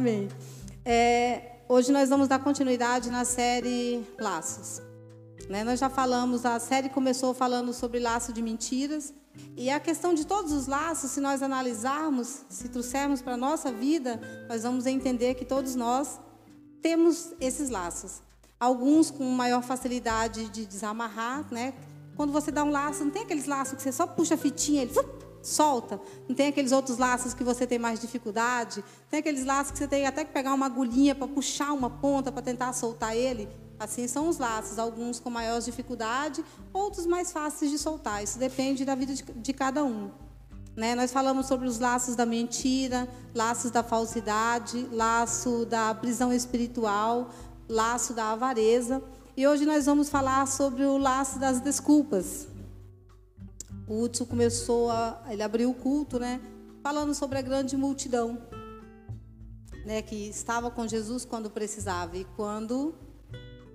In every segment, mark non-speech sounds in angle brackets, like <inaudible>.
Amém. É, hoje nós vamos dar continuidade na série Laços. Né? Nós já falamos, a série começou falando sobre laço de mentiras. E a questão de todos os laços, se nós analisarmos, se trouxermos para a nossa vida, nós vamos entender que todos nós temos esses laços. Alguns com maior facilidade de desamarrar, né? Quando você dá um laço, não tem aqueles laços que você só puxa a fitinha, ele solta. Não tem aqueles outros laços que você tem mais dificuldade. Tem aqueles laços que você tem até que pegar uma agulhinha para puxar uma ponta para tentar soltar ele. Assim são os laços, alguns com maior dificuldade, outros mais fáceis de soltar. Isso depende da vida de, de cada um. Né? Nós falamos sobre os laços da mentira, laços da falsidade, laço da prisão espiritual, laço da avareza. E hoje nós vamos falar sobre o laço das desculpas. O Hudson começou a. Ele abriu o culto, né? Falando sobre a grande multidão. Né, que estava com Jesus quando precisava. E quando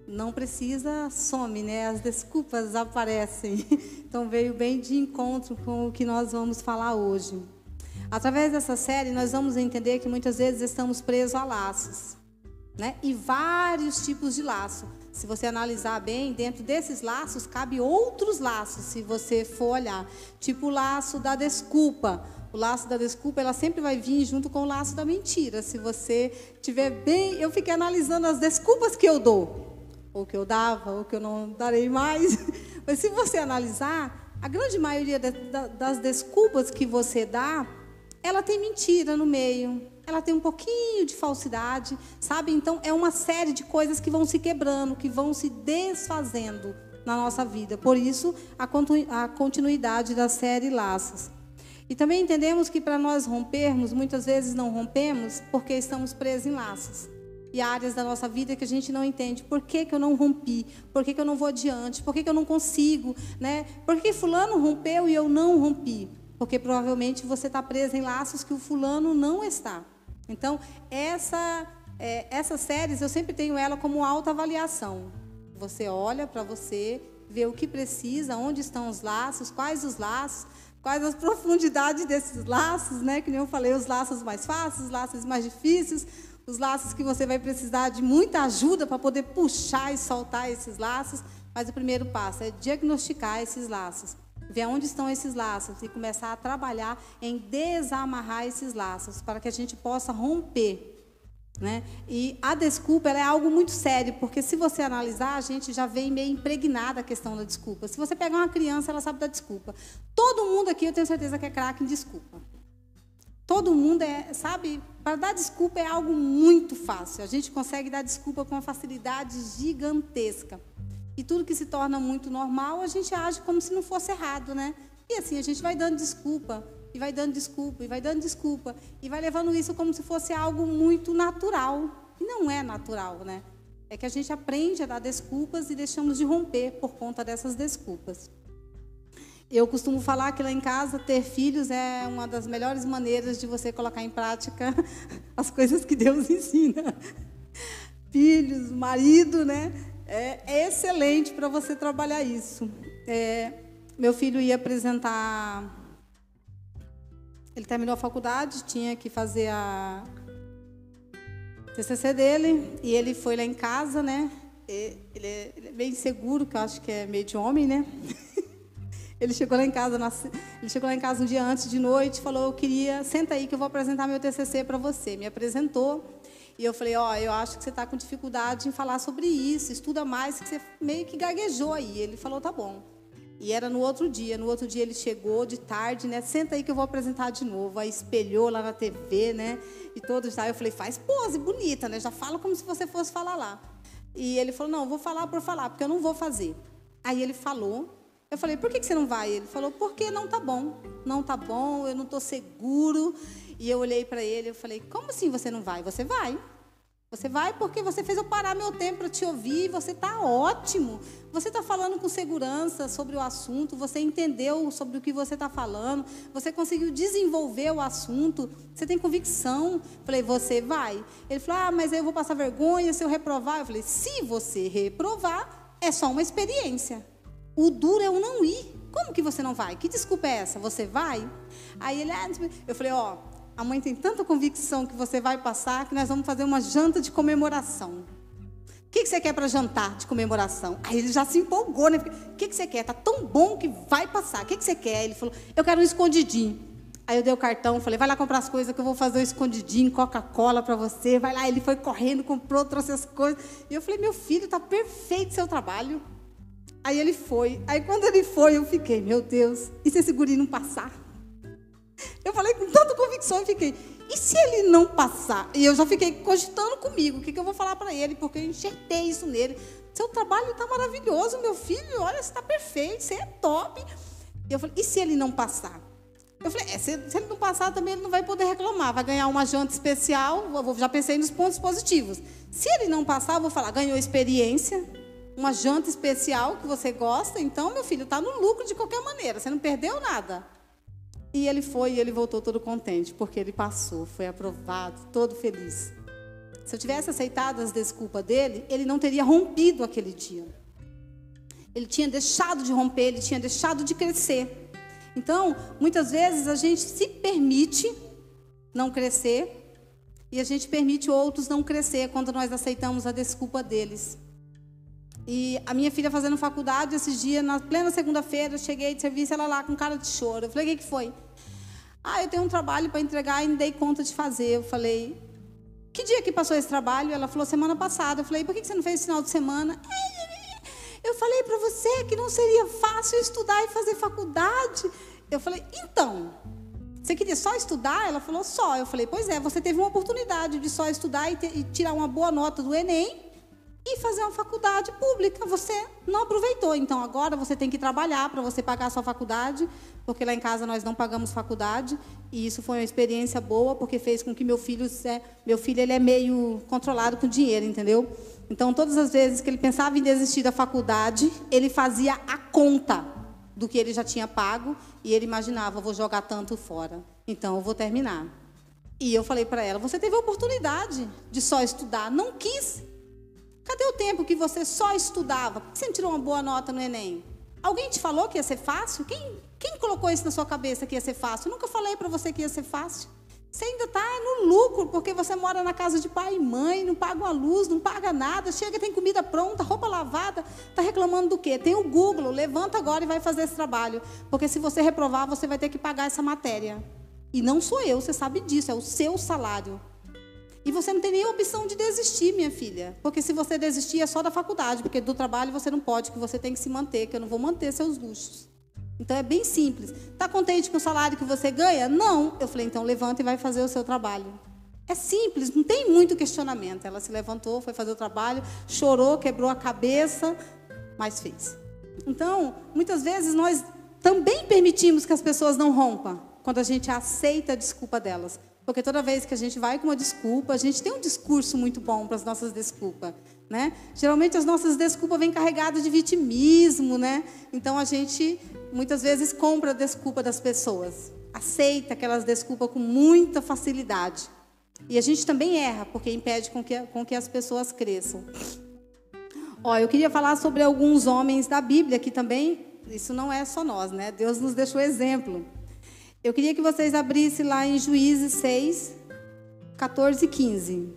não precisa, some, né? As desculpas aparecem. <laughs> Então veio bem de encontro com o que nós vamos falar hoje. Através dessa série, nós vamos entender que muitas vezes estamos presos a laços, né? E vários tipos de laço. Se você analisar bem, dentro desses laços cabe outros laços, se você for olhar, tipo o laço da desculpa. O laço da desculpa, ela sempre vai vir junto com o laço da mentira. Se você tiver bem, eu fiquei analisando as desculpas que eu dou ou que eu dava, ou que eu não darei mais. <laughs> Mas se você analisar, a grande maioria das desculpas que você dá, ela tem mentira no meio, ela tem um pouquinho de falsidade, sabe? Então é uma série de coisas que vão se quebrando, que vão se desfazendo na nossa vida. Por isso, a continuidade da série Laços. E também entendemos que para nós rompermos, muitas vezes não rompemos porque estamos presos em laços e áreas da nossa vida que a gente não entende. Por que, que eu não rompi? Por que, que eu não vou adiante? Por que, que eu não consigo? Né? Por que fulano rompeu e eu não rompi? Porque provavelmente você está preso em laços que o fulano não está. Então, essa, é, essas séries eu sempre tenho ela como autoavaliação. Você olha para você, vê o que precisa, onde estão os laços, quais os laços, quais as <laughs> profundidades desses laços, né? Que nem eu falei, os laços mais fáceis, os laços mais difíceis, os laços que você vai precisar de muita ajuda para poder puxar e soltar esses laços. Mas o primeiro passo é diagnosticar esses laços, ver onde estão esses laços e começar a trabalhar em desamarrar esses laços para que a gente possa romper. Né? E a desculpa é algo muito sério, porque se você analisar, a gente já vem meio impregnada a questão da desculpa. Se você pegar uma criança, ela sabe da desculpa. Todo mundo aqui, eu tenho certeza que é craque em desculpa. Todo mundo é, sabe, para dar desculpa é algo muito fácil. A gente consegue dar desculpa com uma facilidade gigantesca. E tudo que se torna muito normal, a gente age como se não fosse errado, né? E assim, a gente vai dando desculpa, e vai dando desculpa, e vai dando desculpa, e vai levando isso como se fosse algo muito natural. E não é natural, né? É que a gente aprende a dar desculpas e deixamos de romper por conta dessas desculpas. Eu costumo falar que lá em casa ter filhos é uma das melhores maneiras de você colocar em prática <laughs> as coisas que Deus <laughs> ensina. Filhos, marido, né? É, é excelente para você trabalhar isso. É, meu filho ia apresentar. Ele terminou a faculdade, tinha que fazer a TCC dele e ele foi lá em casa, né? Ele é, ele é bem seguro, que eu acho que é meio de homem, né? <laughs> Ele chegou lá em casa, ele chegou lá em casa um dia antes de noite, falou: "Eu queria, senta aí que eu vou apresentar meu TCC para você". Me apresentou. E eu falei: "Ó, oh, eu acho que você está com dificuldade em falar sobre isso. Estuda mais, que você meio que gaguejou aí". Ele falou: "Tá bom". E era no outro dia. No outro dia ele chegou de tarde, né? Senta aí que eu vou apresentar de novo. Aí espelhou lá na TV, né? E todos lá. Eu falei: "Faz pose bonita, né? Já fala como se você fosse falar lá". E ele falou: "Não, vou falar por falar, porque eu não vou fazer". Aí ele falou eu falei, por que você não vai? Ele falou, porque não tá bom. Não tá bom, eu não estou seguro. E eu olhei para ele e falei, como assim você não vai? Você vai. Você vai porque você fez eu parar meu tempo para te ouvir. Você está ótimo. Você está falando com segurança sobre o assunto. Você entendeu sobre o que você está falando. Você conseguiu desenvolver o assunto. Você tem convicção. Falei, você vai. Ele falou, ah, mas eu vou passar vergonha se eu reprovar. Eu falei, se você reprovar, é só uma experiência. O duro é o não ir. Como que você não vai? Que desculpa é essa? Você vai? Aí ele, ah, eu falei, ó, a mãe tem tanta convicção que você vai passar que nós vamos fazer uma janta de comemoração. O que, que você quer para jantar de comemoração? Aí ele já se empolgou, né? O que, que você quer? Tá tão bom que vai passar. O que, que você quer? Ele falou, eu quero um escondidinho. Aí eu dei o cartão, falei, vai lá comprar as coisas que eu vou fazer um escondidinho, Coca-Cola para você. Vai lá, ele foi correndo, comprou, trouxe as coisas. E eu falei, meu filho, tá perfeito seu trabalho. Aí ele foi. Aí quando ele foi, eu fiquei, meu Deus, e se esse guri não passar? Eu falei com tanta convicção e fiquei, e se ele não passar? E eu já fiquei cogitando comigo, o que, que eu vou falar para ele, porque eu enxertei isso nele. Seu trabalho está maravilhoso, meu filho, olha, você está perfeito, você é top. E eu falei, e se ele não passar? Eu falei, é, se, se, ele não passar também ele não vai poder reclamar, vai ganhar uma janta especial, eu já pensei nos pontos positivos. Se ele não passar, eu vou falar, ganhou experiência, uma janta especial que você gosta, então, meu filho, está no lucro de qualquer maneira, você não perdeu nada. E ele foi e ele voltou todo contente, porque ele passou, foi aprovado, todo feliz. Se eu tivesse aceitado as desculpas dele, ele não teria rompido aquele dia. Ele tinha deixado de romper, ele tinha deixado de crescer. Então, muitas vezes a gente se permite não crescer e a gente permite outros não crescer quando nós aceitamos a desculpa deles. E a minha filha fazendo faculdade esses dias, na plena segunda-feira, eu cheguei de serviço, ela lá com cara de choro. Eu falei, o que, que foi? Ah, eu tenho um trabalho para entregar e não dei conta de fazer. Eu falei, que dia que passou esse trabalho? Ela falou, semana passada. Eu falei, por que você não fez esse final de semana? Eu falei para você que não seria fácil estudar e fazer faculdade. Eu falei, então, você queria só estudar? Ela falou, só. Eu falei, pois é, você teve uma oportunidade de só estudar e, ter, e tirar uma boa nota do Enem e fazer uma faculdade pública. Você não aproveitou. Então agora você tem que trabalhar para você pagar a sua faculdade, porque lá em casa nós não pagamos faculdade. E isso foi uma experiência boa, porque fez com que meu filho, meu filho ele é meio controlado com dinheiro, entendeu? Então todas as vezes que ele pensava em desistir da faculdade, ele fazia a conta do que ele já tinha pago e ele imaginava, vou jogar tanto fora. Então eu vou terminar. E eu falei para ela, você teve a oportunidade de só estudar, não quis. Cadê o tempo que você só estudava? Por que você não tirou uma boa nota no Enem? Alguém te falou que ia ser fácil? Quem, quem colocou isso na sua cabeça que ia ser fácil? Eu nunca falei para você que ia ser fácil. Você ainda está no lucro, porque você mora na casa de pai e mãe, não paga uma luz, não paga nada, chega, tem comida pronta, roupa lavada, está reclamando do quê? Tem o Google, levanta agora e vai fazer esse trabalho. Porque se você reprovar, você vai ter que pagar essa matéria. E não sou eu, você sabe disso, é o seu salário. E você não tem nem opção de desistir, minha filha. Porque se você desistir é só da faculdade, porque do trabalho você não pode, que você tem que se manter, que eu não vou manter seus luxos. Então é bem simples. Está contente com o salário que você ganha? Não. Eu falei, então levanta e vai fazer o seu trabalho. É simples, não tem muito questionamento. Ela se levantou, foi fazer o trabalho, chorou, quebrou a cabeça, mas fez. Então, muitas vezes nós também permitimos que as pessoas não rompam, quando a gente aceita a desculpa delas. Porque toda vez que a gente vai com uma desculpa, a gente tem um discurso muito bom para as nossas desculpas. Né? Geralmente as nossas desculpas vêm carregadas de vitimismo, né? Então a gente muitas vezes compra a desculpa das pessoas, aceita aquelas desculpas com muita facilidade. E a gente também erra, porque impede com que, com que as pessoas cresçam. Ó, eu queria falar sobre alguns homens da Bíblia que também, isso não é só nós, né? Deus nos deixou exemplo. Eu queria que vocês abrissem lá em Juízes 6, 14 e 15.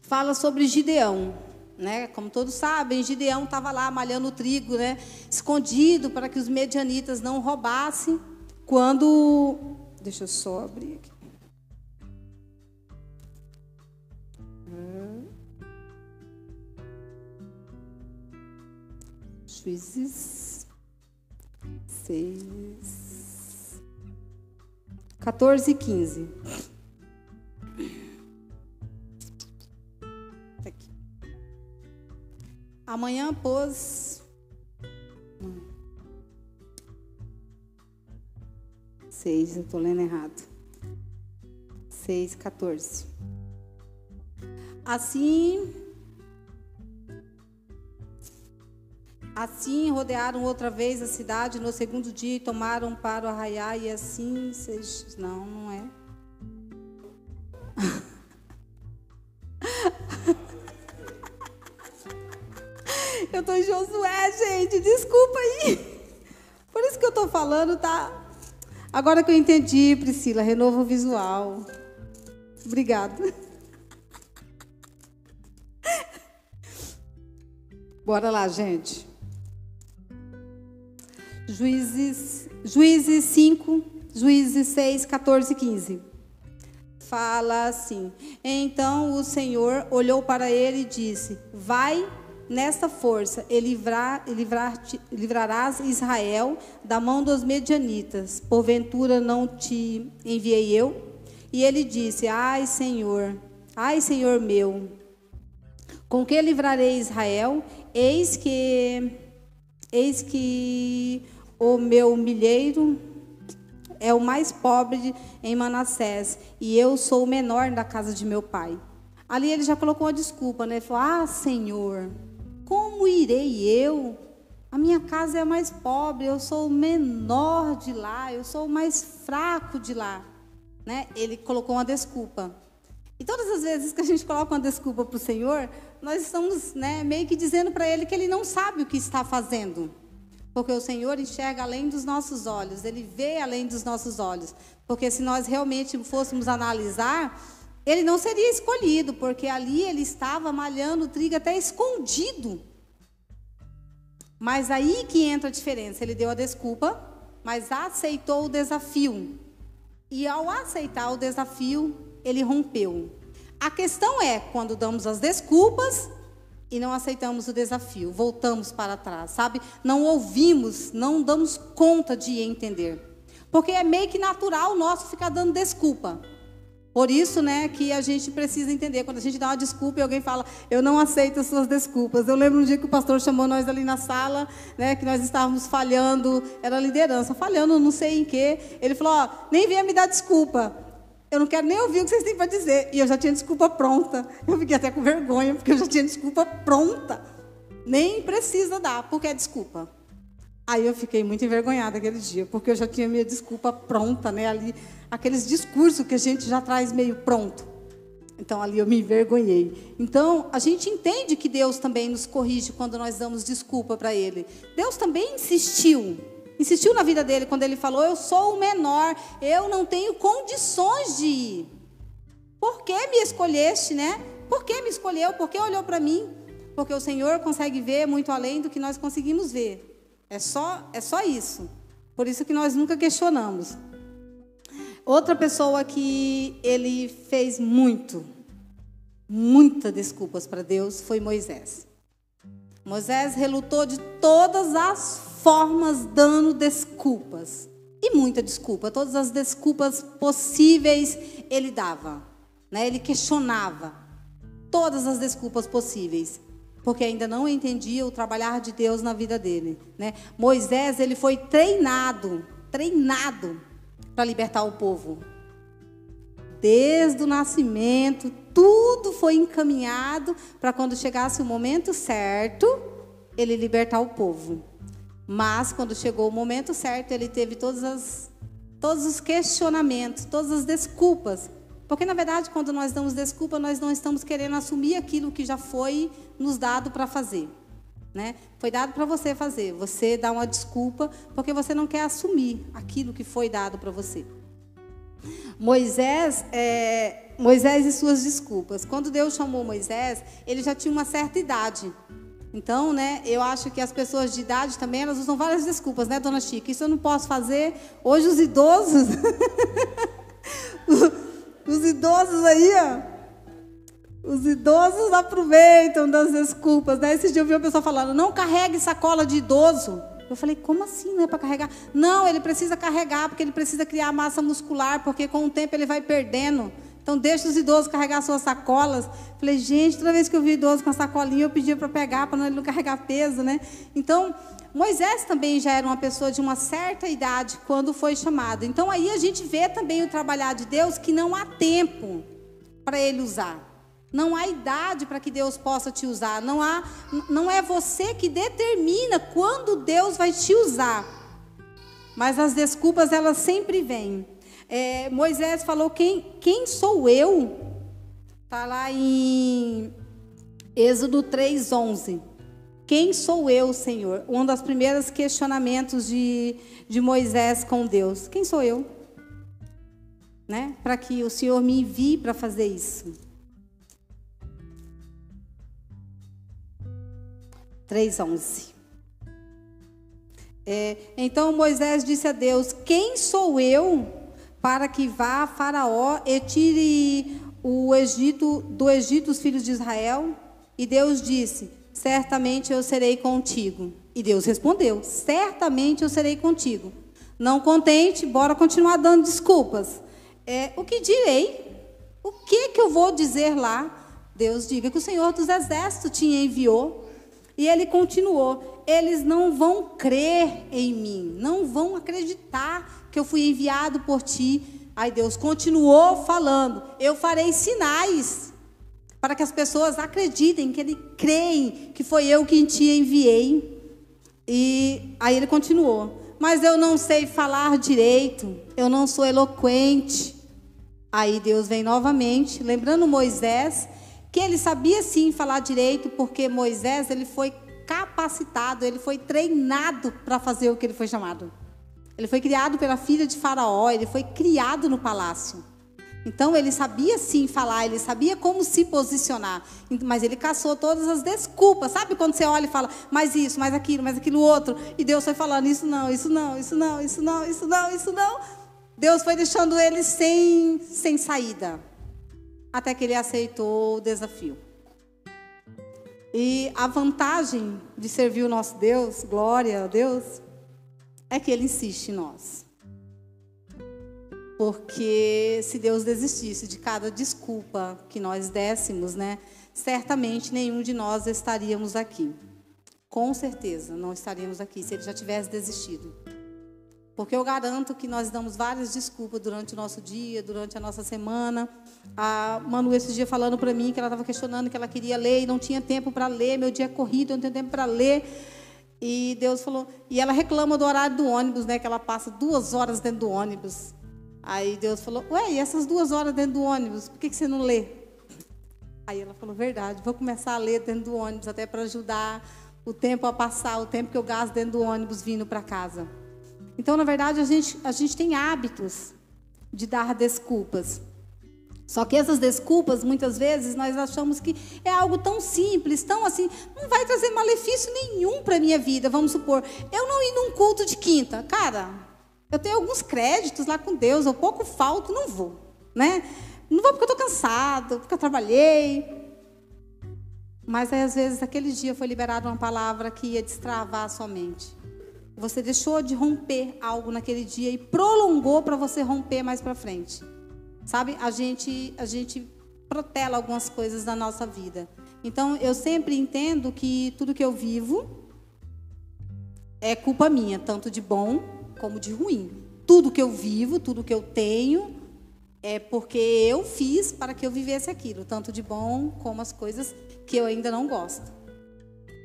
Fala sobre Gideão. Né? Como todos sabem, Gideão estava lá malhando o trigo, né? escondido para que os medianitas não roubassem. Quando. Deixa eu só abrir aqui. Juízes seis, 14 e 15. Aqui. Amanhã pôs. Seis, eu estou lendo errado. Seis, 14. Assim Assim rodearam outra vez a cidade no segundo dia e tomaram para o arraiar, e assim. Seis... Não, não é. <laughs> Eu tô em Josué, gente, desculpa aí. Por isso que eu tô falando, tá? Agora que eu entendi, Priscila, renovo visual. Obrigada. <laughs> Bora lá, gente. Juízes, Juízes 5, Juízes 6, 14 e 15. Fala assim: Então o Senhor olhou para ele e disse: Vai nesta força e livrar, livrar, livrarás Israel da mão dos medianitas. Porventura não te enviei eu? E ele disse: Ai, Senhor, ai, Senhor meu, com que livrarei Israel? Eis que eis que o meu milheiro é o mais pobre em Manassés, e eu sou o menor da casa de meu pai. Ali ele já colocou uma desculpa, né? Ele falou: Ah, Senhor, como irei eu? A minha casa é a mais pobre, eu sou o menor de lá, eu sou o mais fraco de lá. Né? Ele colocou uma desculpa. E todas as vezes que a gente coloca uma desculpa para o Senhor, nós estamos né, meio que dizendo para Ele que Ele não sabe o que está fazendo. Porque o Senhor enxerga além dos nossos olhos, Ele vê além dos nossos olhos. Porque se nós realmente fôssemos analisar, ele não seria escolhido, porque ali ele estava malhando o trigo até escondido. Mas aí que entra a diferença. Ele deu a desculpa, mas aceitou o desafio. E ao aceitar o desafio, ele rompeu. A questão é quando damos as desculpas e não aceitamos o desafio, voltamos para trás, sabe? Não ouvimos, não damos conta de entender. Porque é meio que natural nosso ficar dando desculpa. Por isso, né, que a gente precisa entender. Quando a gente dá uma desculpa e alguém fala, eu não aceito as suas desculpas. Eu lembro um dia que o pastor chamou nós ali na sala, né, que nós estávamos falhando, era liderança, falhando não sei em quê. Ele falou, ó, nem venha me dar desculpa. Eu não quero nem ouvir o que vocês têm para dizer. E eu já tinha desculpa pronta. Eu fiquei até com vergonha, porque eu já tinha desculpa pronta. Nem precisa dar, porque é desculpa. Aí eu fiquei muito envergonhada aquele dia, porque eu já tinha minha desculpa pronta, né? Ali, aqueles discursos que a gente já traz meio pronto. Então ali eu me envergonhei. Então a gente entende que Deus também nos corrige quando nós damos desculpa para Ele. Deus também insistiu, insistiu na vida dele quando ele falou: Eu sou o menor, eu não tenho condições de ir. Por que me escolheste, né? Por que me escolheu? Por que olhou para mim? Porque o Senhor consegue ver muito além do que nós conseguimos ver. É só, é só isso. Por isso que nós nunca questionamos. Outra pessoa que ele fez muito, muitas desculpas para Deus foi Moisés. Moisés relutou de todas as formas dando desculpas. E muita desculpa, todas as desculpas possíveis ele dava. Né? Ele questionava todas as desculpas possíveis porque ainda não entendia o trabalhar de Deus na vida dele. Né? Moisés ele foi treinado, treinado para libertar o povo. Desde o nascimento, tudo foi encaminhado para quando chegasse o momento certo, ele libertar o povo. Mas quando chegou o momento certo, ele teve todas as, todos os questionamentos, todas as desculpas porque, na verdade, quando nós damos desculpa, nós não estamos querendo assumir aquilo que já foi nos dado para fazer. Né? Foi dado para você fazer. Você dá uma desculpa porque você não quer assumir aquilo que foi dado para você. Moisés, é, Moisés e suas desculpas. Quando Deus chamou Moisés, ele já tinha uma certa idade. Então, né, eu acho que as pessoas de idade também, elas usam várias desculpas, né, dona Chica? Isso eu não posso fazer. Hoje os idosos <laughs> Os idosos aí, ó. Os idosos aproveitam das desculpas. Né? Esse dia eu vi uma pessoa falando: não carregue sacola de idoso. Eu falei: como assim? Não é para carregar? Não, ele precisa carregar, porque ele precisa criar massa muscular, porque com o tempo ele vai perdendo. Então, deixa os idosos carregar suas sacolas. Falei, gente, toda vez que eu vi idoso com a sacolinha, eu pedia para pegar, para ele não carregar peso, né? Então, Moisés também já era uma pessoa de uma certa idade quando foi chamado. Então, aí a gente vê também o trabalhar de Deus que não há tempo para ele usar. Não há idade para que Deus possa te usar. Não, há, não é você que determina quando Deus vai te usar. Mas as desculpas, elas sempre vêm. É, Moisés falou: quem, quem sou eu? Está lá em Êxodo 3,11. Quem sou eu, Senhor? Um dos primeiros questionamentos de, de Moisés com Deus. Quem sou eu? Né? Para que o Senhor me envie para fazer isso. 3:11. É, então Moisés disse a Deus: Quem sou eu para que vá a Faraó e tire o Egito do Egito os filhos de Israel? E Deus disse: certamente eu serei contigo. E Deus respondeu: certamente eu serei contigo. Não contente, bora continuar dando desculpas. É, o que direi? O que que eu vou dizer lá? Deus diga que o Senhor dos Exércitos te enviou. E ele continuou: eles não vão crer em mim, não vão acreditar que eu fui enviado por ti. Aí Deus continuou falando: eu farei sinais para que as pessoas acreditem que ele creem que foi eu quem te enviei. E aí ele continuou: Mas eu não sei falar direito, eu não sou eloquente. Aí Deus vem novamente, lembrando Moisés que ele sabia sim falar direito, porque Moisés ele foi capacitado, ele foi treinado para fazer o que ele foi chamado. Ele foi criado pela filha de Faraó, ele foi criado no palácio. Então ele sabia sim falar, ele sabia como se posicionar, mas ele caçou todas as desculpas. Sabe quando você olha e fala, mais isso, mais aquilo, mais aquilo outro, e Deus foi falando isso não, isso não, isso não, isso não, isso não, isso não. Deus foi deixando ele sem, sem saída, até que ele aceitou o desafio. E a vantagem de servir o nosso Deus, glória a Deus, é que ele insiste em nós. Porque se Deus desistisse de cada desculpa que nós dessemos, né, certamente nenhum de nós estaríamos aqui. Com certeza não estaríamos aqui se ele já tivesse desistido. Porque eu garanto que nós damos várias desculpas durante o nosso dia, durante a nossa semana. A Manu esse dia falando para mim que ela estava questionando que ela queria ler e não tinha tempo para ler, meu dia é corrido, eu não tenho tempo para ler. E Deus falou, e ela reclama do horário do ônibus, né? Que ela passa duas horas dentro do ônibus. Aí Deus falou: Ué, e essas duas horas dentro do ônibus, por que, que você não lê? Aí ela falou: Verdade, vou começar a ler dentro do ônibus, até para ajudar o tempo a passar, o tempo que eu gasto dentro do ônibus vindo para casa. Então, na verdade, a gente, a gente tem hábitos de dar desculpas. Só que essas desculpas, muitas vezes, nós achamos que é algo tão simples, tão assim, não vai trazer malefício nenhum para a minha vida. Vamos supor, eu não ir num culto de quinta. Cara, eu tenho alguns créditos lá com Deus, eu pouco falto, não vou, né? Não vou porque eu estou cansado, porque eu trabalhei. Mas aí, às vezes, aquele dia foi liberada uma palavra que ia destravar a sua mente. Você deixou de romper algo naquele dia e prolongou para você romper mais para frente. Sabe? A gente, a gente protela algumas coisas da nossa vida. Então, eu sempre entendo que tudo que eu vivo é culpa minha, tanto de bom como de ruim. Tudo que eu vivo, tudo que eu tenho, é porque eu fiz para que eu vivesse aquilo, tanto de bom como as coisas que eu ainda não gosto.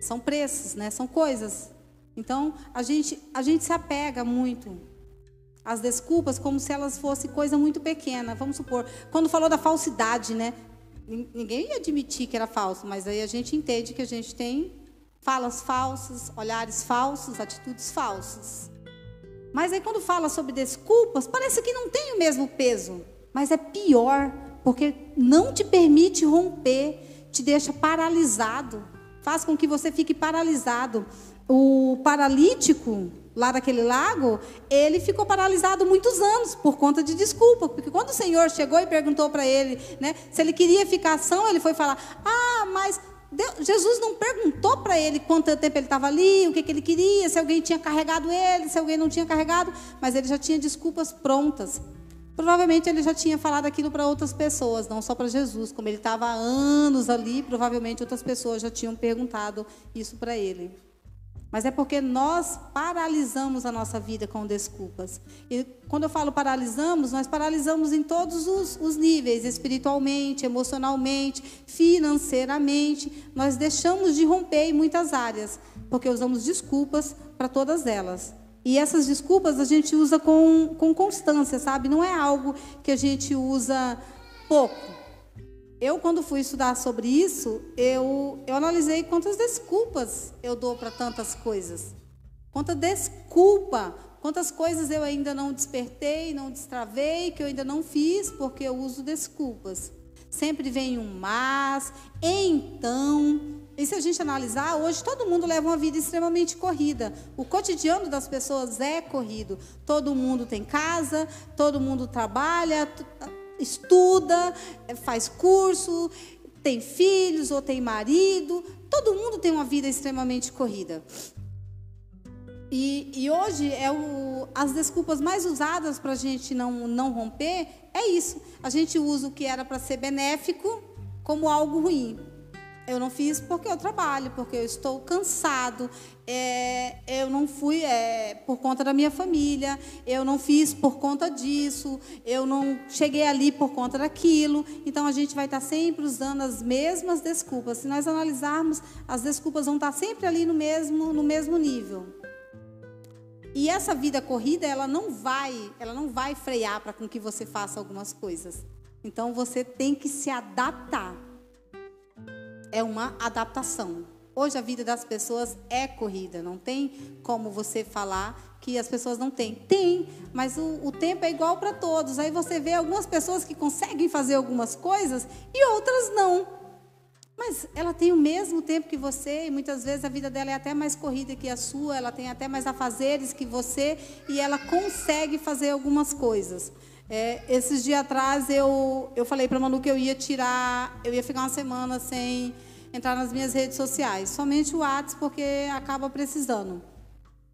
São preços, né? São coisas. Então, a gente, a gente se apega muito às desculpas como se elas fossem coisa muito pequena. Vamos supor, quando falou da falsidade, né? Ninguém ia admitir que era falso, mas aí a gente entende que a gente tem falas falsas, olhares falsos, atitudes falsas. Mas aí quando fala sobre desculpas, parece que não tem o mesmo peso. Mas é pior, porque não te permite romper, te deixa paralisado. Faz com que você fique paralisado. O paralítico lá daquele lago, ele ficou paralisado muitos anos por conta de desculpa, porque quando o Senhor chegou e perguntou para ele, né, se ele queria ficar são, ele foi falar: "Ah, mas Deus, Jesus não perguntou para ele quanto tempo ele estava ali, o que, que ele queria, se alguém tinha carregado ele, se alguém não tinha carregado, mas ele já tinha desculpas prontas. Provavelmente ele já tinha falado aquilo para outras pessoas, não só para Jesus. Como ele estava há anos ali, provavelmente outras pessoas já tinham perguntado isso para ele mas é porque nós paralisamos a nossa vida com desculpas. E quando eu falo paralisamos, nós paralisamos em todos os, os níveis, espiritualmente, emocionalmente, financeiramente. Nós deixamos de romper em muitas áreas, porque usamos desculpas para todas elas. E essas desculpas a gente usa com, com constância, sabe? Não é algo que a gente usa pouco. Eu, quando fui estudar sobre isso, eu, eu analisei quantas desculpas eu dou para tantas coisas. Quanta desculpa, quantas coisas eu ainda não despertei, não destravei, que eu ainda não fiz, porque eu uso desculpas. Sempre vem um mas, então. E se a gente analisar, hoje todo mundo leva uma vida extremamente corrida. O cotidiano das pessoas é corrido. Todo mundo tem casa, todo mundo trabalha, estuda, faz curso, tem filhos ou tem marido. Todo mundo tem uma vida extremamente corrida. E, e hoje é o, as desculpas mais usadas para a gente não, não romper é isso. A gente usa o que era para ser benéfico como algo ruim. Eu não fiz porque eu trabalho, porque eu estou cansado. É, eu não fui é, por conta da minha família. Eu não fiz por conta disso. Eu não cheguei ali por conta daquilo. Então a gente vai estar sempre usando as mesmas desculpas. Se nós analisarmos, as desculpas vão estar sempre ali no mesmo, no mesmo nível. E essa vida corrida, ela não vai, ela não vai frear para com que você faça algumas coisas. Então você tem que se adaptar é uma adaptação. Hoje a vida das pessoas é corrida, não tem como você falar que as pessoas não têm. Tem, mas o, o tempo é igual para todos. Aí você vê algumas pessoas que conseguem fazer algumas coisas e outras não. Mas ela tem o mesmo tempo que você, e muitas vezes a vida dela é até mais corrida que a sua, ela tem até mais afazeres que você, e ela consegue fazer algumas coisas. É, esses dias atrás eu, eu falei para Manu que eu ia tirar, eu ia ficar uma semana sem entrar nas minhas redes sociais, somente o WhatsApp porque acaba precisando.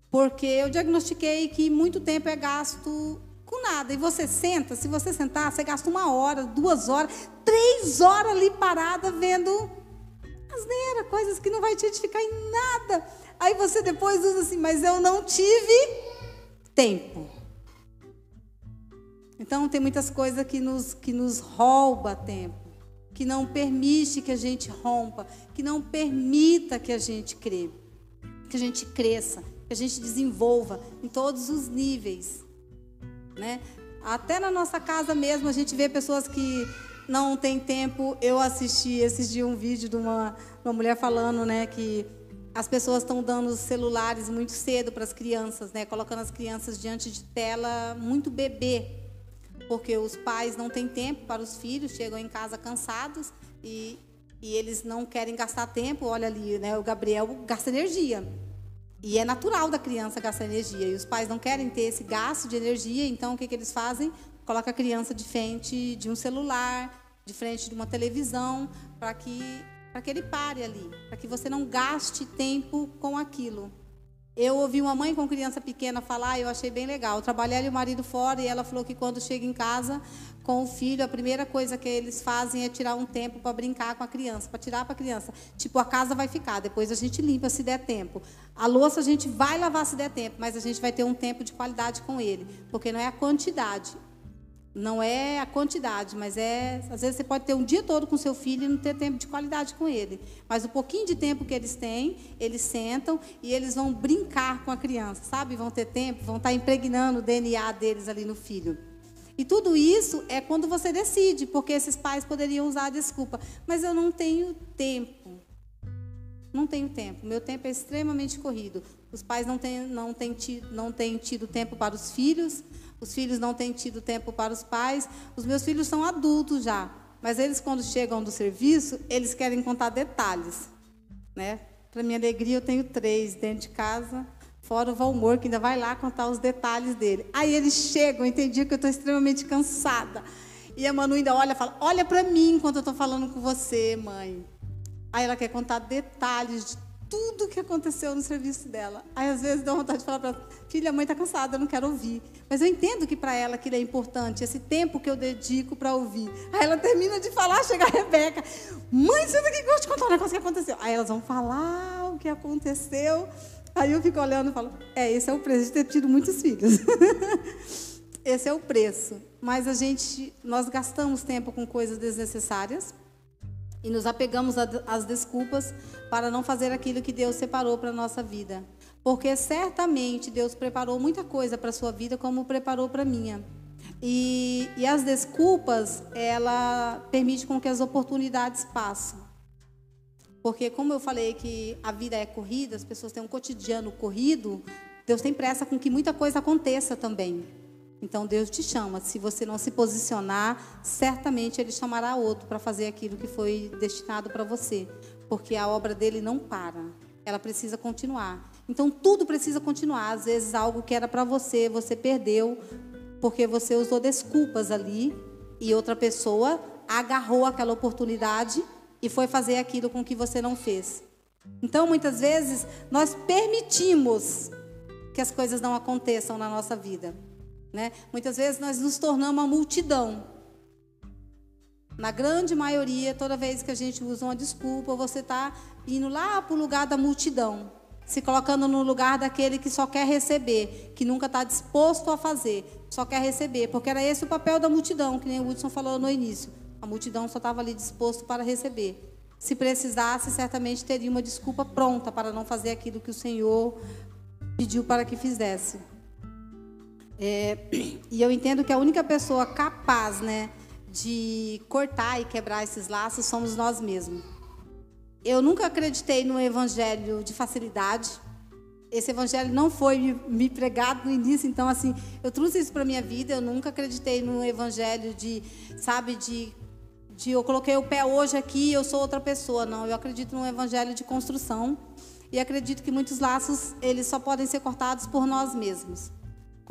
Porque eu diagnostiquei que muito tempo é gasto com nada. E você senta, se você sentar, você gasta uma hora, duas horas, três horas ali parada vendo asneira, coisas que não vai te edificar em nada. Aí você depois usa assim, mas eu não tive tempo. Então tem muitas coisas que nos, que nos rouba tempo, que não permite que a gente rompa, que não permita que a gente crê, que a gente cresça, que a gente desenvolva em todos os níveis. Né? Até na nossa casa mesmo a gente vê pessoas que não têm tempo. Eu assisti esses dias um vídeo de uma, uma mulher falando né, que as pessoas estão dando celulares muito cedo para as crianças, né, colocando as crianças diante de tela muito bebê porque os pais não têm tempo para os filhos, chegam em casa cansados e, e eles não querem gastar tempo. Olha ali, né, o Gabriel gasta energia. E é natural da criança gastar energia. E os pais não querem ter esse gasto de energia, então o que, que eles fazem? Coloca a criança de frente de um celular, de frente de uma televisão, para que, para que ele pare ali, para que você não gaste tempo com aquilo. Eu ouvi uma mãe com criança pequena falar, eu achei bem legal. Eu trabalhei e o marido fora e ela falou que quando chega em casa com o filho, a primeira coisa que eles fazem é tirar um tempo para brincar com a criança, para tirar para a criança. Tipo, a casa vai ficar, depois a gente limpa se der tempo. A louça a gente vai lavar se der tempo, mas a gente vai ter um tempo de qualidade com ele, porque não é a quantidade, não é a quantidade, mas é. Às vezes você pode ter um dia todo com seu filho e não ter tempo de qualidade com ele. Mas o pouquinho de tempo que eles têm, eles sentam e eles vão brincar com a criança, sabe? Vão ter tempo, vão estar impregnando o DNA deles ali no filho. E tudo isso é quando você decide, porque esses pais poderiam usar a desculpa. Mas eu não tenho tempo. Não tenho tempo. Meu tempo é extremamente corrido. Os pais não têm, não têm, tido, não têm tido tempo para os filhos, os filhos não têm tido tempo para os pais. Os meus filhos são adultos já, mas eles, quando chegam do serviço, eles querem contar detalhes. Né? Para minha alegria, eu tenho três dentro de casa, fora o Valmor, que ainda vai lá contar os detalhes dele. Aí eles chegam, entendi que eu estou extremamente cansada. E a Manu ainda olha e fala: Olha para mim enquanto eu estou falando com você, mãe. Aí ela quer contar detalhes de tudo que aconteceu no serviço dela. Aí às vezes dá vontade de falar para ela, filha, a mãe está cansada, eu não quero ouvir. Mas eu entendo que para ela aquilo é importante, esse tempo que eu dedico para ouvir. Aí ela termina de falar, <laughs> chega a Rebeca, mãe, senta aqui que eu te contar um negócio que aconteceu. Aí elas vão falar o que aconteceu. Aí eu fico olhando e falo, é, esse é o preço de ter tido muitos filhos. <laughs> esse é o preço. Mas a gente, nós gastamos tempo com coisas desnecessárias e nos apegamos às desculpas para não fazer aquilo que Deus separou para a nossa vida. Porque certamente Deus preparou muita coisa para a sua vida, como preparou para a minha. E, e as desculpas, ela permite com que as oportunidades passem. Porque como eu falei que a vida é corrida, as pessoas têm um cotidiano corrido, Deus tem pressa com que muita coisa aconteça também. Então Deus te chama. Se você não se posicionar, certamente Ele chamará outro para fazer aquilo que foi destinado para você. Porque a obra dele não para. Ela precisa continuar. Então tudo precisa continuar. Às vezes algo que era para você, você perdeu porque você usou desculpas ali e outra pessoa agarrou aquela oportunidade e foi fazer aquilo com que você não fez. Então, muitas vezes, nós permitimos que as coisas não aconteçam na nossa vida. Né? Muitas vezes nós nos tornamos uma multidão. Na grande maioria, toda vez que a gente usa uma desculpa, você está indo lá para o lugar da multidão se colocando no lugar daquele que só quer receber, que nunca está disposto a fazer, só quer receber, porque era esse o papel da multidão, que nem o Hudson falou no início. A multidão só estava ali disposto para receber. Se precisasse, certamente teria uma desculpa pronta para não fazer aquilo que o Senhor pediu para que fizesse. É, e eu entendo que a única pessoa capaz, né, de cortar e quebrar esses laços somos nós mesmos. Eu nunca acreditei no evangelho de facilidade. Esse evangelho não foi me pregado no início, então assim, eu trouxe isso para minha vida. Eu nunca acreditei no evangelho de, sabe, de de eu coloquei o pé hoje aqui, eu sou outra pessoa. Não, eu acredito no evangelho de construção e acredito que muitos laços eles só podem ser cortados por nós mesmos.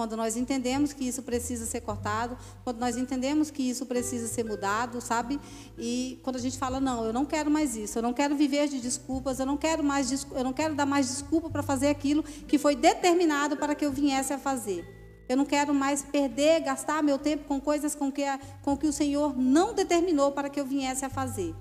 Quando nós entendemos que isso precisa ser cortado, quando nós entendemos que isso precisa ser mudado, sabe? E quando a gente fala não, eu não quero mais isso, eu não quero viver de desculpas, eu não quero mais, eu não quero dar mais desculpa para fazer aquilo que foi determinado para que eu viesse a fazer. Eu não quero mais perder, gastar meu tempo com coisas com que, com que o Senhor não determinou para que eu viesse a fazer.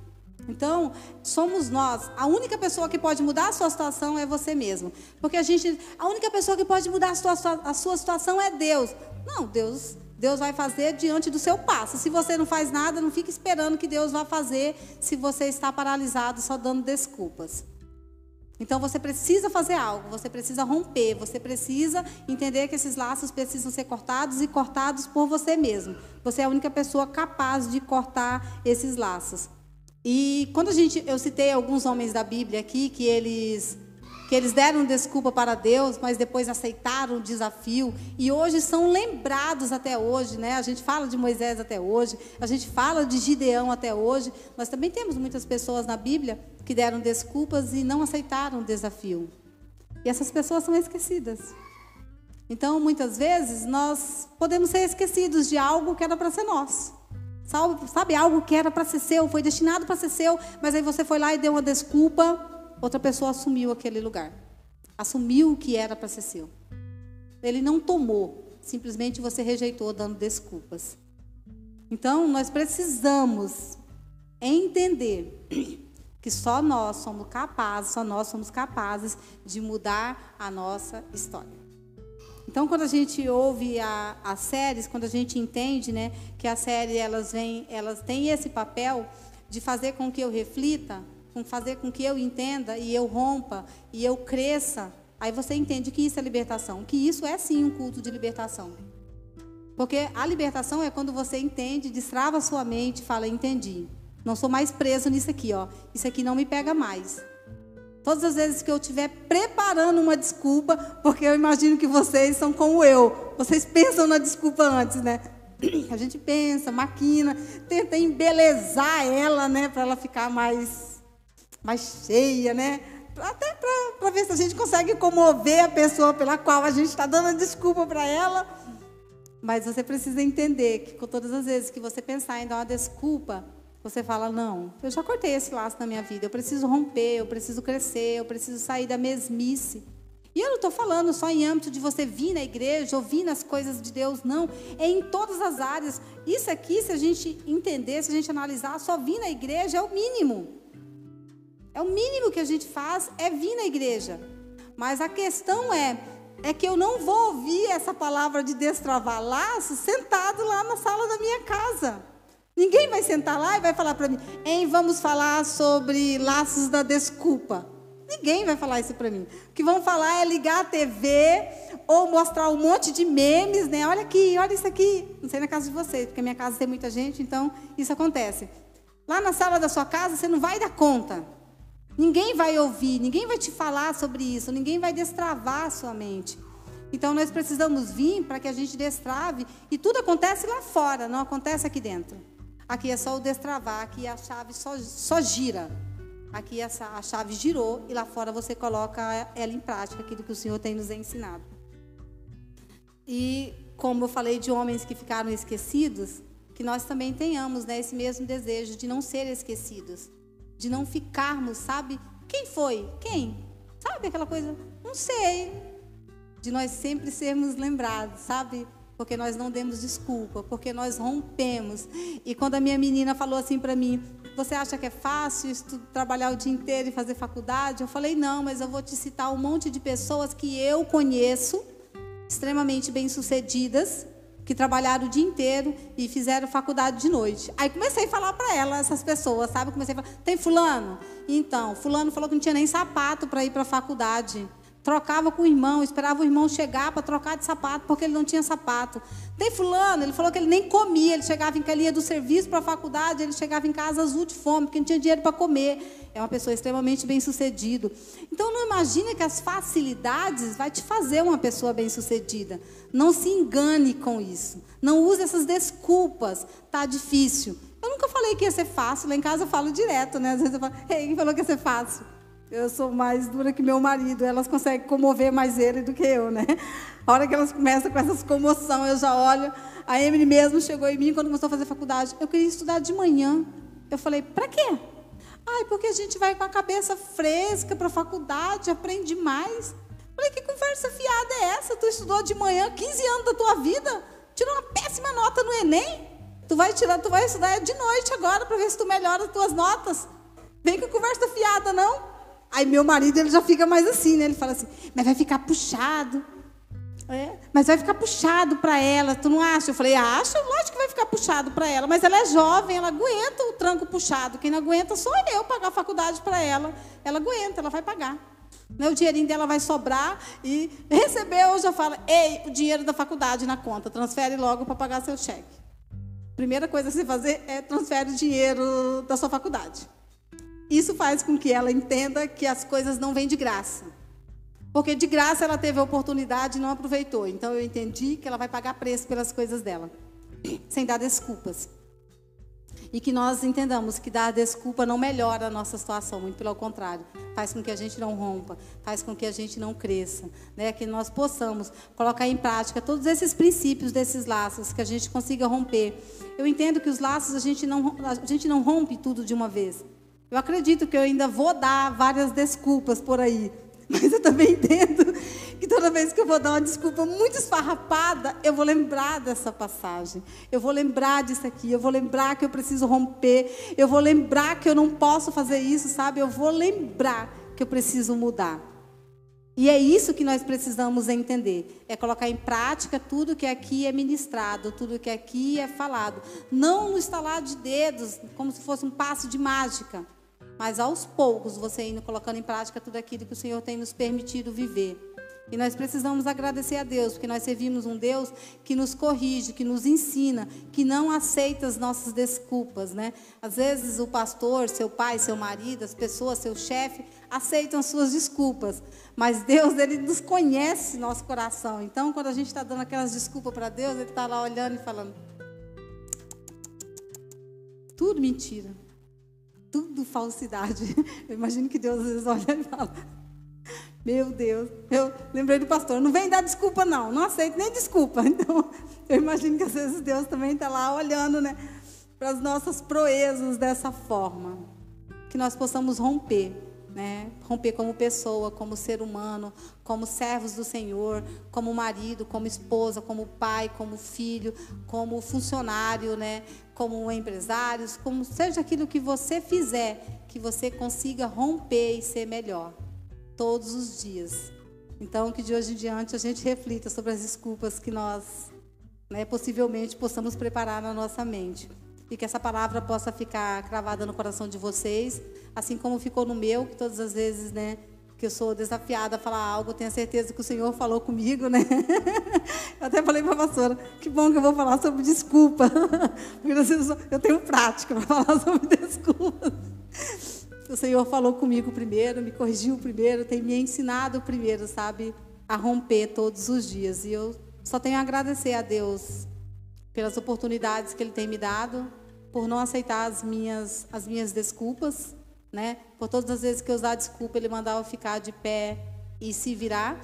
Então, somos nós. A única pessoa que pode mudar a sua situação é você mesmo. Porque a gente, a única pessoa que pode mudar a sua, a sua situação é Deus. Não, Deus, Deus vai fazer diante do seu passo. Se você não faz nada, não fique esperando que Deus vá fazer se você está paralisado só dando desculpas. Então você precisa fazer algo, você precisa romper, você precisa entender que esses laços precisam ser cortados e cortados por você mesmo. Você é a única pessoa capaz de cortar esses laços. E quando a gente, eu citei alguns homens da Bíblia aqui que eles que eles deram desculpa para Deus, mas depois aceitaram o desafio e hoje são lembrados até hoje, né? A gente fala de Moisés até hoje, a gente fala de Gideão até hoje. Nós também temos muitas pessoas na Bíblia que deram desculpas e não aceitaram o desafio. E essas pessoas são esquecidas. Então, muitas vezes, nós podemos ser esquecidos de algo que era para ser nosso. Sabe, algo que era para ser seu, foi destinado para ser seu, mas aí você foi lá e deu uma desculpa, outra pessoa assumiu aquele lugar. Assumiu o que era para ser seu. Ele não tomou, simplesmente você rejeitou dando desculpas. Então, nós precisamos entender <clears throat> que só nós somos capazes, só nós somos capazes de mudar a nossa história. Então, quando a gente ouve a, as séries, quando a gente entende, né, que a série elas elas têm esse papel de fazer com que eu reflita, com fazer com que eu entenda e eu rompa e eu cresça, aí você entende que isso é libertação, que isso é sim um culto de libertação. Porque a libertação é quando você entende, destrava sua mente, fala entendi. Não sou mais preso nisso aqui, ó. Isso aqui não me pega mais. Todas as vezes que eu estiver preparando uma desculpa, porque eu imagino que vocês são como eu. Vocês pensam na desculpa antes, né? A gente pensa, maquina, tenta embelezar ela, né? Para ela ficar mais, mais cheia, né? Até para ver se a gente consegue comover a pessoa pela qual a gente está dando a desculpa para ela. Mas você precisa entender que todas as vezes que você pensar em dar uma desculpa, você fala: não, eu já cortei esse laço na minha vida, eu preciso romper, eu preciso crescer, eu preciso sair da mesmice. E eu não estou falando só em âmbito de você vir na igreja, ouvir nas coisas de Deus, não. É em todas as áreas. Isso aqui, se a gente entender, se a gente analisar, só vir na igreja é o mínimo. É o mínimo que a gente faz, é vir na igreja. Mas a questão é, é que eu não vou ouvir essa palavra de destravar laço sentado lá na sala da minha casa. Ninguém vai sentar lá e vai falar para mim, hein, vamos falar sobre laços da desculpa. Ninguém vai falar isso para mim. O que vão falar é ligar a TV ou mostrar um monte de memes, né? Olha aqui, olha isso aqui. Não sei na casa de vocês, porque minha casa tem muita gente, então isso acontece. Lá na sala da sua casa, você não vai dar conta. Ninguém vai ouvir, ninguém vai te falar sobre isso, ninguém vai destravar a sua mente. Então nós precisamos vir para que a gente destrave e tudo acontece lá fora, não acontece aqui dentro. Aqui é só o destravar, aqui a chave só, só gira. Aqui essa, a chave girou e lá fora você coloca ela em prática, aquilo que o Senhor tem nos ensinado. E como eu falei de homens que ficaram esquecidos, que nós também tenhamos né, esse mesmo desejo de não ser esquecidos, de não ficarmos, sabe? Quem foi? Quem? Sabe aquela coisa? Não sei. De nós sempre sermos lembrados, sabe? Porque nós não demos desculpa, porque nós rompemos. E quando a minha menina falou assim para mim, você acha que é fácil trabalhar o dia inteiro e fazer faculdade? Eu falei, não, mas eu vou te citar um monte de pessoas que eu conheço, extremamente bem-sucedidas, que trabalharam o dia inteiro e fizeram faculdade de noite. Aí comecei a falar para ela, essas pessoas, sabe? Comecei a falar, tem fulano? Então, fulano falou que não tinha nem sapato para ir para a faculdade. Trocava com o irmão, esperava o irmão chegar para trocar de sapato, porque ele não tinha sapato. Tem fulano, ele falou que ele nem comia, ele chegava em calinha do serviço para a faculdade, ele chegava em casa azul de fome, porque não tinha dinheiro para comer. É uma pessoa extremamente bem-sucedida. Então não imagine que as facilidades vai te fazer uma pessoa bem-sucedida. Não se engane com isso. Não use essas desculpas. Tá difícil. Eu nunca falei que ia ser fácil, lá em casa eu falo direto, né? Às vezes eu falo, quem falou que ia ser fácil? Eu sou mais dura que meu marido, elas conseguem comover mais ele do que eu, né? A hora que elas começam com essas comoção, eu já olho. A Emily mesmo chegou em mim quando começou a fazer faculdade. Eu queria estudar de manhã. Eu falei, para quê? Ai, porque a gente vai com a cabeça fresca para faculdade, aprende mais. Falei, que conversa fiada é essa? Tu estudou de manhã 15 anos da tua vida, tirou uma péssima nota no Enem. Tu vai tirar, tu vai estudar de noite agora para ver se tu melhora as tuas notas. Vem com conversa fiada, não? Aí meu marido ele já fica mais assim, né? Ele fala assim, mas vai ficar puxado. É, mas vai ficar puxado para ela, tu não acha? Eu falei, acho, lógico que vai ficar puxado para ela, mas ela é jovem, ela aguenta o tranco puxado. Quem não aguenta sou eu pagar a faculdade para ela. Ela aguenta, ela vai pagar. Né, o dinheirinho dela vai sobrar e recebeu, já fala, ei, o dinheiro da faculdade na conta, transfere logo para pagar seu cheque. Primeira coisa a você fazer é transfere o dinheiro da sua faculdade. Isso faz com que ela entenda que as coisas não vêm de graça. Porque de graça ela teve a oportunidade e não aproveitou. Então eu entendi que ela vai pagar preço pelas coisas dela, <clears throat> sem dar desculpas. E que nós entendamos que dar desculpa não melhora a nossa situação, muito pelo contrário, faz com que a gente não rompa, faz com que a gente não cresça, né? que nós possamos colocar em prática todos esses princípios desses laços, que a gente consiga romper. Eu entendo que os laços a gente não, a gente não rompe tudo de uma vez. Eu acredito que eu ainda vou dar várias desculpas por aí. <laughs> Mas eu também entendo que toda vez que eu vou dar uma desculpa muito esfarrapada, eu vou lembrar dessa passagem. Eu vou lembrar disso aqui. Eu vou lembrar que eu preciso romper. Eu vou lembrar que eu não posso fazer isso, sabe? Eu vou lembrar que eu preciso mudar. E é isso que nós precisamos entender: é colocar em prática tudo que aqui é ministrado, tudo que aqui é falado. Não no estalar de dedos, como se fosse um passo de mágica mas aos poucos você indo colocando em prática tudo aquilo que o Senhor tem nos permitido viver. E nós precisamos agradecer a Deus, porque nós servimos um Deus que nos corrige, que nos ensina, que não aceita as nossas desculpas, né? Às vezes o pastor, seu pai, seu marido, as pessoas, seu chefe, aceitam suas desculpas, mas Deus, ele nos conhece nosso coração. Então, quando a gente está dando aquelas desculpas para Deus, ele está lá olhando e falando: tudo mentira tudo falsidade. <laughs> Eu imagino que Deus às vezes olha e fala: Meu Deus, eu lembrei do pastor, não vem dar desculpa, não, não aceito nem desculpa. <laughs> Então, eu imagino que às vezes Deus também está lá olhando né, para as nossas proezas dessa forma. Que nós possamos romper né? Romper como pessoa, como ser humano, como servos do Senhor, como marido, como esposa, como pai, como filho, como funcionário, né? Como empresários, como seja aquilo que você fizer, que você consiga romper e ser melhor todos os dias. Então, que de hoje em diante a gente reflita sobre as desculpas que nós, né, possivelmente possamos preparar na nossa mente e que essa palavra possa ficar cravada no coração de vocês, assim como ficou no meu, que todas as vezes, né, que eu sou desafiada a falar algo, tenho certeza que o Senhor falou comigo, né? <laughs> Eu até falei para a pastora, que bom que eu vou falar sobre desculpa. <laughs> Eu tenho prática para falar sobre <laughs> desculpas. O Senhor falou comigo primeiro, me corrigiu primeiro, tem me ensinado primeiro, sabe? A romper todos os dias. E eu só tenho a agradecer a Deus pelas oportunidades que Ele tem me dado, por não aceitar as minhas, as minhas desculpas, né? Por todas as vezes que eu usar desculpa, Ele mandava ficar de pé e se virar.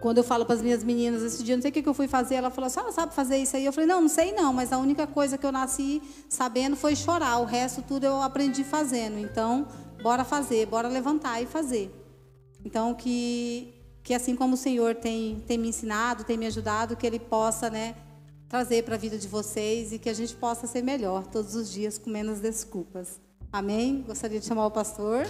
Quando eu falo para as minhas meninas, esse dia, não sei o que, eu fui fazer, ela falou assim, ela sabe fazer isso aí? Eu falei, não, não sei não, mas a única coisa que eu nasci sabendo foi chorar, o resto tudo eu aprendi fazendo. Então, bora fazer, bora levantar e fazer. Então, que, que assim como o Senhor tem, tem me ensinado, tem me ajudado, que Ele possa, né, trazer para a vida de vocês e que a gente possa ser melhor todos os dias com menos desculpas. Amém? Gostaria de chamar o pastor.